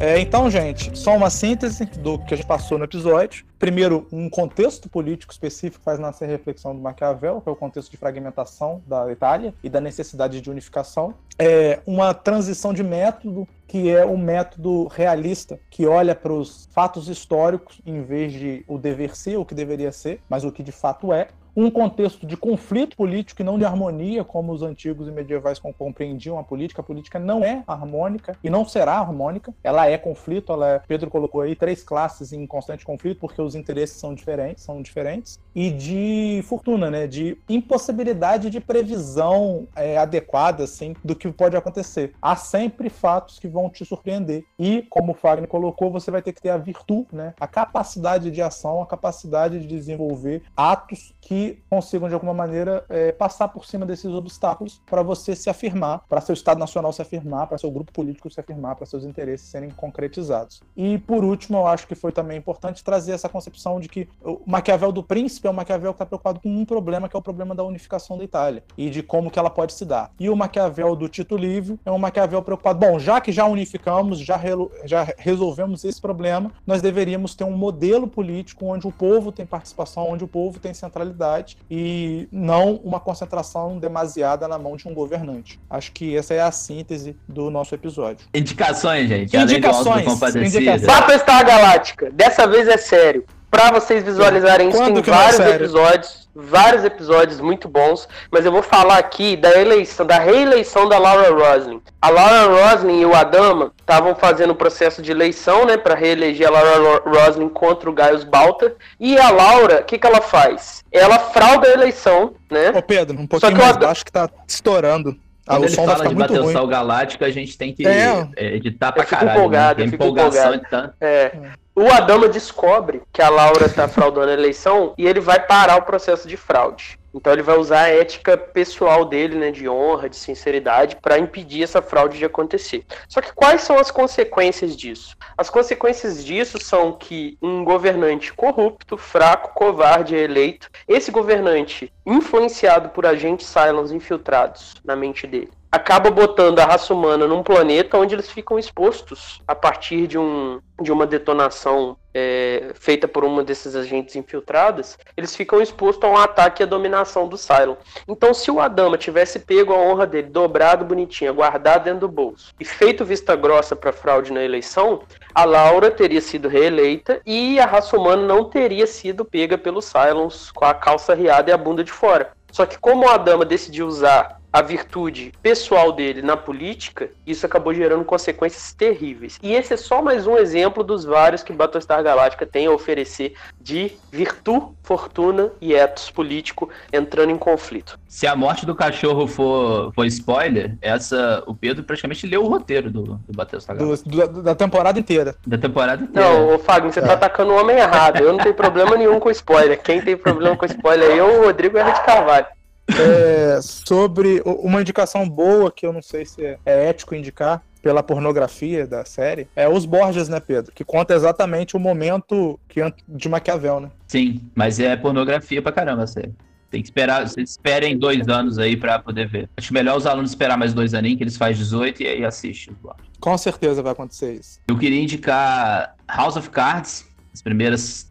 É, então, gente, só uma síntese do que a gente passou no episódio. Primeiro, um contexto político específico faz nascer a reflexão do Maquiavel, que é o contexto de fragmentação da Itália e da necessidade de unificação. É uma transição de método, que é o método realista, que olha para os fatos históricos em vez de o dever ser, o que deveria ser, mas o que de fato é um contexto de conflito político e não de harmonia, como os antigos e medievais compreendiam a política. A política não é harmônica e não será harmônica. Ela é conflito. Ela é... Pedro colocou aí três classes em constante conflito porque os interesses são diferentes, são diferentes. E de fortuna, né? De impossibilidade de previsão é, adequada, assim, do que pode acontecer. Há sempre fatos que vão te surpreender. E, como o Fagner colocou, você vai ter que ter a virtude, né? A capacidade de ação, a capacidade de desenvolver atos que consigam, de alguma maneira, é, passar por cima desses obstáculos para você se afirmar, para seu Estado Nacional se afirmar, para seu grupo político se afirmar, para seus interesses serem concretizados. E, por último, eu acho que foi também importante trazer essa concepção de que o Maquiavel do Príncipe é um Maquiavel que está preocupado com um problema, que é o problema da unificação da Itália, e de como que ela pode se dar. E o Maquiavel do Tito Livre é um Maquiavel preocupado, bom, já que já unificamos, já, já resolvemos esse problema, nós deveríamos ter um modelo político onde o povo tem participação, onde o povo tem centralidade, e não uma concentração demasiada na mão de um governante. Acho que essa é a síntese do nosso episódio. Indicações, gente. Indicações. indicações. Papa Star Galáctica. Dessa vez é sério. Para vocês visualizarem isso, tem vários é episódios, vários episódios muito bons, mas eu vou falar aqui da eleição, da reeleição da Laura Roslin. A Laura Roslin e o Adama estavam fazendo o processo de eleição, né, para reeleger a Laura Roslin contra o Gaius Balta, e a Laura, o que que ela faz? Ela frauda a eleição, né? Ô Pedro, um pouquinho mais baixo que tá estourando. Ah, Quando ele fala de Battlestar Galáctica, a gente tem que é. editar pra eu caralho. Né? Empolgado, né? empolgação empolgado. É. O Adama descobre que a Laura tá fraudando a eleição e ele vai parar o processo de fraude. Então ele vai usar a ética pessoal dele, né, de honra, de sinceridade, para impedir essa fraude de acontecer. Só que quais são as consequências disso? As consequências disso são que um governante corrupto, fraco, covarde é eleito. Esse governante, influenciado por agentes Cylons infiltrados na mente dele, acaba botando a raça humana num planeta onde eles ficam expostos a partir de, um, de uma detonação é, feita por uma desses agentes infiltrados, eles ficam expostos a um ataque e a dominação do Cylon. Então, se o Adama tivesse pego a honra dele, dobrado bonitinho, guardado dentro do bolso e feito vista grossa para fraude na eleição, a Laura teria sido reeleita e a raça humana não teria sido pega pelos Cylons com a calça riada e a bunda de fora. Só que como o Adama decidiu usar a virtude pessoal dele na política, isso acabou gerando consequências terríveis. E esse é só mais um exemplo dos vários que Battlestar Galáctica tem a oferecer de virtude, fortuna e ethos político entrando em conflito. Se a morte do cachorro for, for spoiler, essa o Pedro praticamente leu o roteiro do, do Battlestar Galáctica. Do, do, da temporada inteira. Da temporada inteira. Não, Fagner, você tá é. tá atacando o homem errado. Eu não tenho problema nenhum com spoiler. Quem tem problema com spoiler aí é o Rodrigo R. de Carvalho. É, sobre uma indicação boa que eu não sei se é, é ético indicar pela pornografia da série é os Borges, né, Pedro? Que conta exatamente o momento que, de Maquiavel, né? Sim, mas é pornografia pra caramba a série. Tem que esperar, vocês esperem dois anos aí para poder ver. Acho melhor os alunos esperar mais dois aninhos, que eles fazem 18 e aí assistem. Com certeza vai acontecer isso. Eu queria indicar House of Cards, as primeiras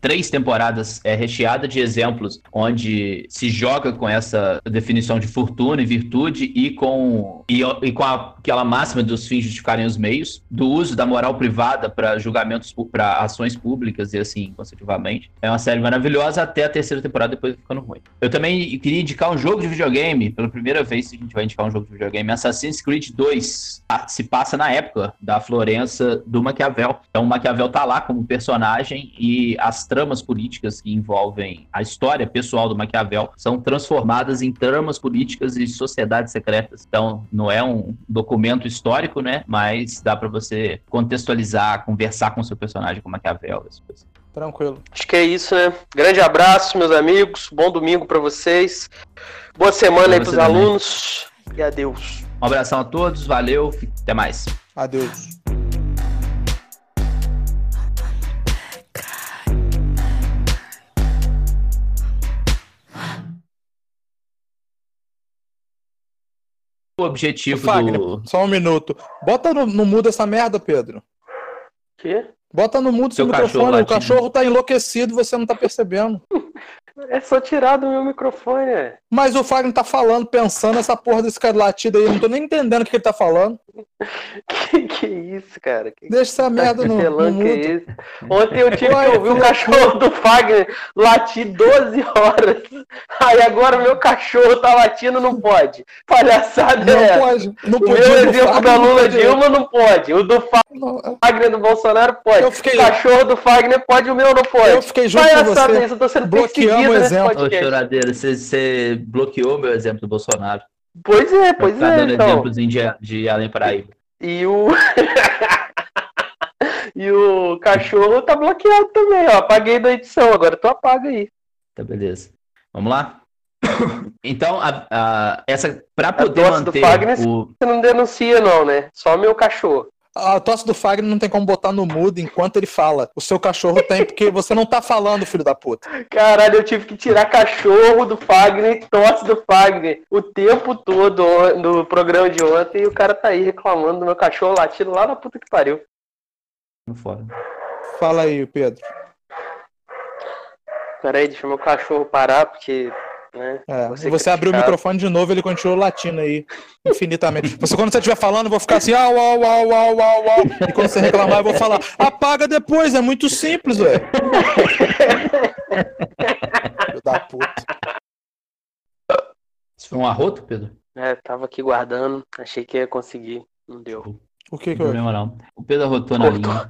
três temporadas é recheada de exemplos onde se joga com essa definição de fortuna e virtude e com, e, e com a, aquela máxima dos fins justificarem os meios, do uso da moral privada para julgamentos, para ações públicas e assim, consecutivamente. É uma série maravilhosa até a terceira temporada, depois ficando ruim. Eu também queria indicar um jogo de videogame, pela primeira vez a gente vai indicar um jogo de videogame, Assassin's Creed 2. Se passa na época da Florença do Maquiavel. Então o Maquiavel tá lá como personagem e as tramas políticas que envolvem a história pessoal do Maquiavel são transformadas em tramas políticas e sociedades secretas. Então, não é um documento histórico, né? Mas dá para você contextualizar, conversar com o seu personagem com Maquiavel, essas coisas. Tranquilo. Acho que é isso, né? Grande abraço, meus amigos. Bom domingo para vocês. Boa semana pra aí pros alunos. E adeus. Um abração a todos, valeu, até mais. Adeus. Objetivo Fagner, do. só um minuto. Bota no, no mudo essa merda, Pedro. Quê? Bota no mudo seu Seu cachorro microfone. O latindo. cachorro tá enlouquecido, você não tá percebendo. É só tirar do meu microfone, é. Mas o Fagner tá falando, pensando essa porra desse cara latido aí. Eu não tô nem entendendo o que ele tá falando. Que, que isso, cara? Que Deixa essa merda no, no que é mudo. esse? Ontem eu tive Ué, que ouvir o cachorro do Fagner latir 12 horas. Aí agora o meu cachorro tá latindo, não pode. Palhaçada Não é pode. Não O podia. meu exemplo Fagner, da Lula. Dilma não pode. O do Não, Fagner do Bolsonaro pode. Eu fiquei- O cachorro do Fagner pode, o meu não pode. Eu fiquei junto com Palhaçada você. isso, eu tô sendo Bloqueamos o exemplo. Ô, choradeira, você, você bloqueou meu exemplo do Bolsonaro. Pois é, Pois tá é, dando então. exemplozinho de, de Além Paraíba. E o. e o cachorro tá bloqueado também, ó. Apaguei da edição, agora tu apaga aí. Tá, beleza. Vamos lá? Então, a, a- essa para poder tosse do manter Fagner, o. Você não denuncia, não, né? Só meu cachorro. A tosse do Fagner não tem como botar no mudo enquanto ele fala. O seu cachorro tem, porque você não tá falando, filho da puta. Caralho, eu tive que tirar cachorro do Fagner, tosse do Fagner o tempo todo no programa de ontem e o cara tá aí reclamando do meu cachorro latindo lá na puta que pariu. Fora. Fala aí, Pedro. Peraí, deixa meu cachorro parar, porque. Né? É, Você você é abriu o microfone de novo, ele continua latindo aí, infinitamente. Você, quando você estiver falando, eu vou ficar assim, au, au, au, au, au, au. E quando você reclamar, eu vou falar, apaga depois, é muito simples, velho. Filho da puta. Isso foi um arroto, Pedro? É, tava aqui guardando, achei que ia conseguir. Não deu. O que Não que tem eu... problema não. O Pedro arrotou na linha.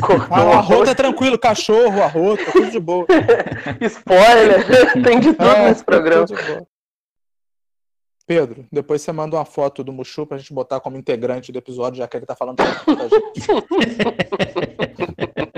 Cortou Ah, arroto é tranquilo, cachorro, arroto, tudo de boa. Spoiler! Tem de tudo É, nesse programa. tudo de. Pedro, depois você manda uma foto do Mushu pra gente botar como integrante do episódio, já que ele tá falando tanto com a gente.